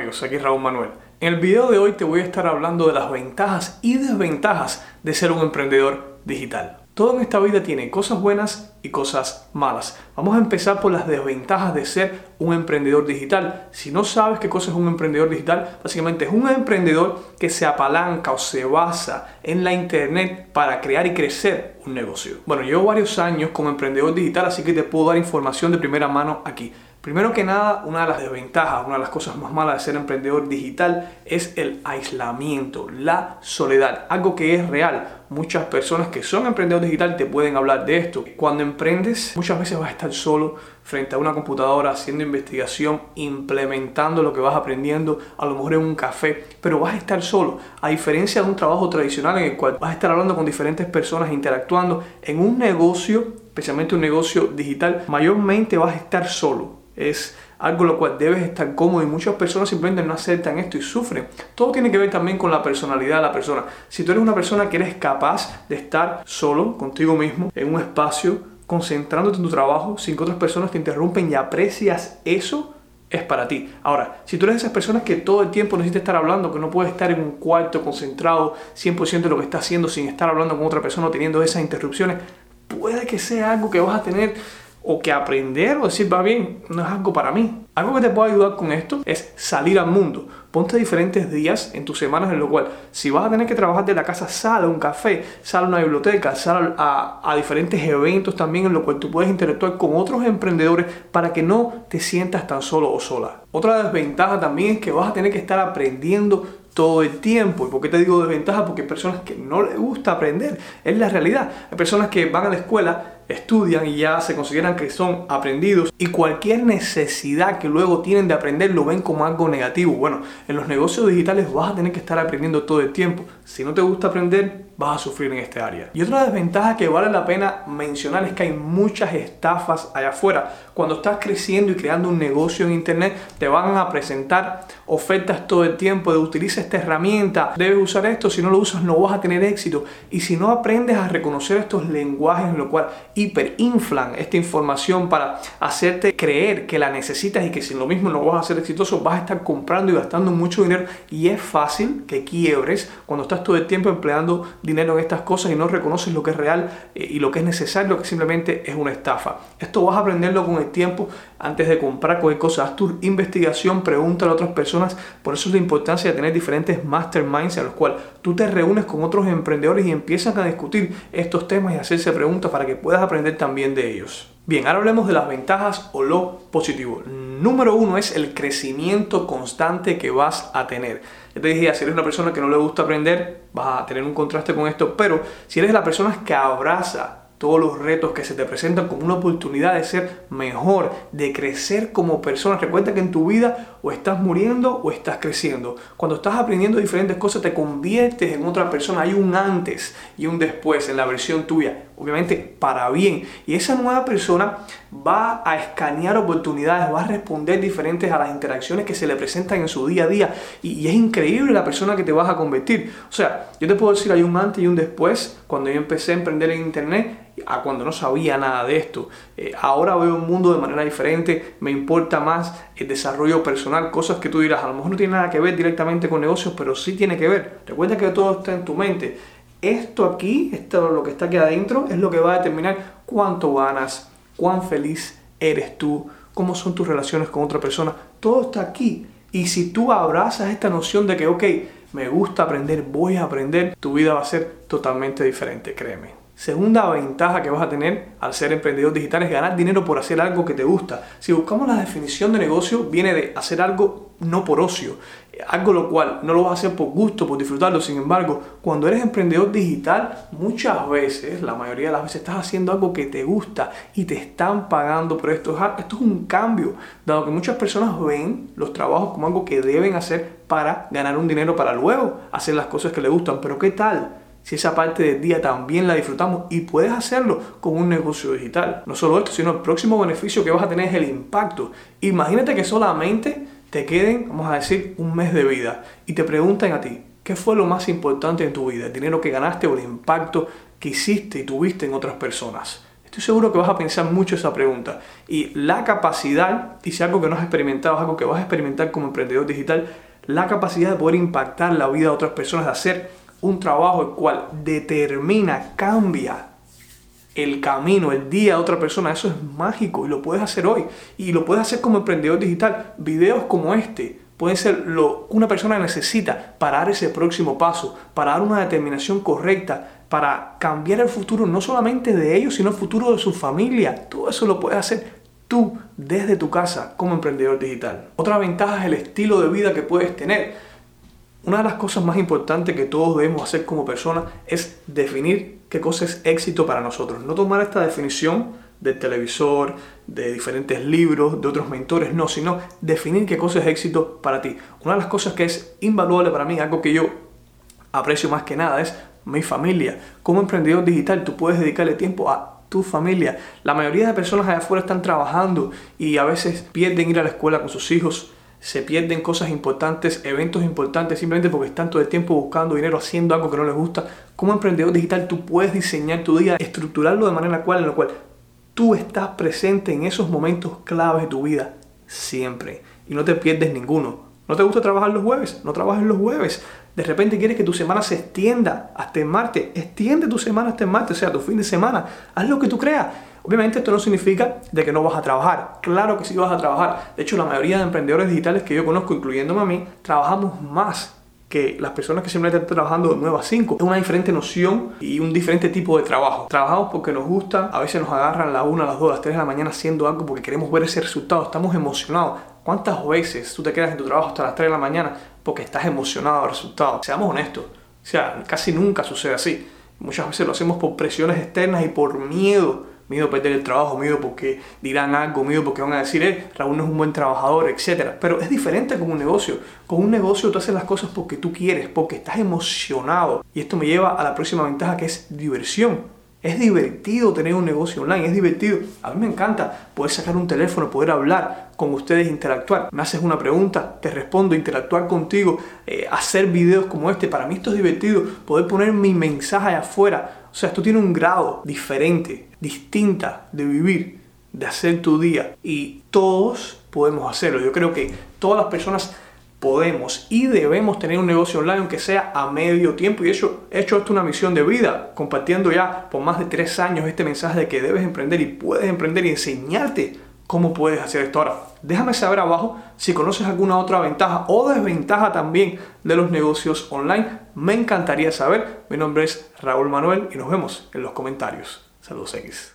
amigos, aquí Raúl Manuel. En el video de hoy te voy a estar hablando de las ventajas y desventajas de ser un emprendedor digital. Todo en esta vida tiene cosas buenas y cosas malas. Vamos a empezar por las desventajas de ser un emprendedor digital. Si no sabes qué cosa es un emprendedor digital, básicamente es un emprendedor que se apalanca o se basa en la internet para crear y crecer un negocio. Bueno, llevo varios años como emprendedor digital, así que te puedo dar información de primera mano aquí. Primero que nada, una de las desventajas, una de las cosas más malas de ser emprendedor digital es el aislamiento, la soledad, algo que es real. Muchas personas que son emprendedores digital te pueden hablar de esto. Cuando emprendes, muchas veces vas a estar solo frente a una computadora haciendo investigación, implementando lo que vas aprendiendo, a lo mejor en un café, pero vas a estar solo. A diferencia de un trabajo tradicional en el cual vas a estar hablando con diferentes personas, interactuando en un negocio, especialmente un negocio digital, mayormente vas a estar solo es algo lo cual debes estar cómodo y muchas personas simplemente no aceptan esto y sufren. Todo tiene que ver también con la personalidad de la persona. Si tú eres una persona que eres capaz de estar solo contigo mismo en un espacio, concentrándote en tu trabajo sin que otras personas te interrumpen y aprecias eso, es para ti. Ahora, si tú eres de esas personas que todo el tiempo necesitas estar hablando, que no puedes estar en un cuarto concentrado 100% de lo que estás haciendo sin estar hablando con otra persona o teniendo esas interrupciones, puede que sea algo que vas a tener o que aprender o decir, va bien, no es algo para mí. Algo que te puede ayudar con esto es salir al mundo. Ponte diferentes días en tus semanas en lo cual, si vas a tener que trabajar de la casa, sal a un café, sal a una biblioteca, sal a, a diferentes eventos también en lo cual tú puedes interactuar con otros emprendedores para que no te sientas tan solo o sola. Otra desventaja también es que vas a tener que estar aprendiendo todo el tiempo. ¿Y por qué te digo desventaja? Porque hay personas que no les gusta aprender. Es la realidad. Hay personas que van a la escuela estudian y ya se consideran que son aprendidos y cualquier necesidad que luego tienen de aprender lo ven como algo negativo. Bueno, en los negocios digitales vas a tener que estar aprendiendo todo el tiempo. Si no te gusta aprender, vas a sufrir en este área. Y otra desventaja que vale la pena mencionar es que hay muchas estafas allá afuera. Cuando estás creciendo y creando un negocio en internet, te van a presentar ofertas todo el tiempo de utiliza esta herramienta, debes usar esto, si no lo usas no vas a tener éxito. Y si no aprendes a reconocer estos lenguajes en lo cual hiperinflan esta información para hacerte creer que la necesitas y que si lo mismo no vas a ser exitoso, vas a estar comprando y gastando mucho dinero y es fácil que quiebres cuando estás todo el tiempo empleando dinero en estas cosas y no reconoces lo que es real eh, y lo que es necesario, que simplemente es una estafa. Esto vas a aprenderlo con el tiempo antes de comprar cualquier cosa. Haz tu investigación, pregúntale a otras personas. Por eso es la importancia de tener diferentes masterminds a los cuales tú te reúnes con otros emprendedores y empiezan a discutir estos temas y hacerse preguntas para que puedas aprender también de ellos. Bien, ahora hablemos de las ventajas o lo positivo. Número uno es el crecimiento constante que vas a tener. Ya te dije, si eres una persona que no le gusta aprender, vas a tener un contraste con esto, pero si eres la persona que abraza todos los retos que se te presentan como una oportunidad de ser mejor, de crecer como persona. Recuerda que en tu vida o estás muriendo o estás creciendo. Cuando estás aprendiendo diferentes cosas te conviertes en otra persona. Hay un antes y un después en la versión tuya. Obviamente para bien. Y esa nueva persona va a escanear oportunidades, va a responder diferentes a las interacciones que se le presentan en su día a día. Y, es increíble la persona que te vas a convertir. O sea, yo te puedo decir, hay un antes y un después cuando yo empecé a emprender en Internet a cuando no sabía nada de esto. Eh, ahora veo un mundo de manera diferente, me importa más el desarrollo personal, cosas que tú dirás, a lo mejor no tiene nada que ver directamente con negocios, pero sí tiene que ver. Recuerda que todo está en tu mente. Esto aquí, esto lo que está aquí adentro, es lo que va a determinar cuánto ganas, cuán feliz eres tú, cómo son tus relaciones con otra persona. Todo está aquí. Y si tú abrazas esta noción de que, ok, me gusta aprender, voy a aprender, tu vida va a ser totalmente diferente, créeme. Segunda ventaja que vas a tener al ser emprendedor digital es ganar dinero por hacer algo que te gusta. Si buscamos la definición de negocio, viene de hacer algo no por ocio, algo lo cual no lo vas a hacer por gusto, por disfrutarlo. Sin embargo, cuando eres emprendedor digital, muchas veces, la mayoría de las veces, estás haciendo algo que te gusta y te están pagando por esto. Esto es un cambio, dado que muchas personas ven los trabajos como algo que deben hacer para ganar un dinero para luego hacer las cosas que les gustan. Pero ¿qué tal? Si esa parte del día también la disfrutamos y puedes hacerlo con un negocio digital. No solo esto, sino el próximo beneficio que vas a tener es el impacto. Imagínate que solamente te queden, vamos a decir, un mes de vida y te preguntan a ti, ¿qué fue lo más importante en tu vida? ¿El dinero que ganaste o el impacto que hiciste y tuviste en otras personas? Estoy seguro que vas a pensar mucho esa pregunta. Y la capacidad, y si algo que no has experimentado, es algo que vas a experimentar como emprendedor digital, la capacidad de poder impactar la vida de otras personas, de hacer un trabajo el cual determina, cambia el camino, el día de otra persona, eso es mágico y lo puedes hacer hoy. Y lo puedes hacer como emprendedor digital. Videos como este pueden ser lo que una persona necesita para dar ese próximo paso, para dar una determinación correcta, para cambiar el futuro no solamente de ellos, sino el futuro de su familia. Todo eso lo puedes hacer tú desde tu casa como emprendedor digital. Otra ventaja es el estilo de vida que puedes tener. Una de las cosas más importantes que todos debemos hacer como personas es definir qué cosa es éxito para nosotros. No tomar esta definición del televisor, de diferentes libros, de otros mentores, no, sino definir qué cosa es éxito para ti. Una de las cosas que es invaluable para mí, algo que yo aprecio más que nada, es mi familia. Como emprendedor digital, tú puedes dedicarle tiempo a tu familia. La mayoría de personas allá afuera están trabajando y a veces pierden ir a la escuela con sus hijos, se pierden cosas importantes, eventos importantes, simplemente porque están todo el tiempo buscando dinero, haciendo algo que no les gusta. Como emprendedor digital tú puedes diseñar tu día, estructurarlo de manera cual, en la cual tú estás presente en esos momentos claves de tu vida, siempre. Y no te pierdes ninguno. ¿No te gusta trabajar los jueves? No trabajes los jueves. De repente quieres que tu semana se extienda hasta el martes. Extiende tu semana hasta el martes, o sea, tu fin de semana. Haz lo que tú creas. Obviamente esto no significa de que no vas a trabajar. Claro que sí vas a trabajar. De hecho, la mayoría de emprendedores digitales que yo conozco, incluyéndome a mí, trabajamos más que las personas que simplemente están trabajando de 9 a 5. Es una diferente noción y un diferente tipo de trabajo. Trabajamos porque nos gusta, a veces nos agarran la 1, las 2, las 3 de la mañana haciendo algo porque queremos ver ese resultado, estamos emocionados. ¿Cuántas veces tú te quedas en tu trabajo hasta las 3 de la mañana porque estás emocionado del resultado? Seamos honestos, o sea, casi nunca sucede así. Muchas veces lo hacemos por presiones externas y por miedo miedo a perder el trabajo, miedo porque dirán algo, miedo porque van a decir, eh, Raúl no es un buen trabajador, etc. Pero es diferente con un negocio. Con un negocio tú haces las cosas porque tú quieres, porque estás emocionado. Y esto me lleva a la próxima ventaja que es diversión. Es divertido tener un negocio online, es divertido. A mí me encanta poder sacar un teléfono, poder hablar con ustedes, interactuar. Me haces una pregunta, te respondo, interactuar contigo, eh, hacer videos como este. Para mí esto es divertido, poder poner mi mensaje afuera. O sea, esto tiene un grado diferente, distinta de vivir, de hacer tu día. Y todos podemos hacerlo. Yo creo que todas las personas podemos y debemos tener un negocio online aunque sea a medio tiempo y hecho he hecho esto una misión de vida compartiendo ya por más de tres años este mensaje de que debes emprender y puedes emprender y enseñarte cómo puedes hacer esto ahora déjame saber abajo si conoces alguna otra ventaja o desventaja también de los negocios online. Me encantaría saber. Mi nombre es Raúl Manuel y nos vemos en los comentarios. Saludos X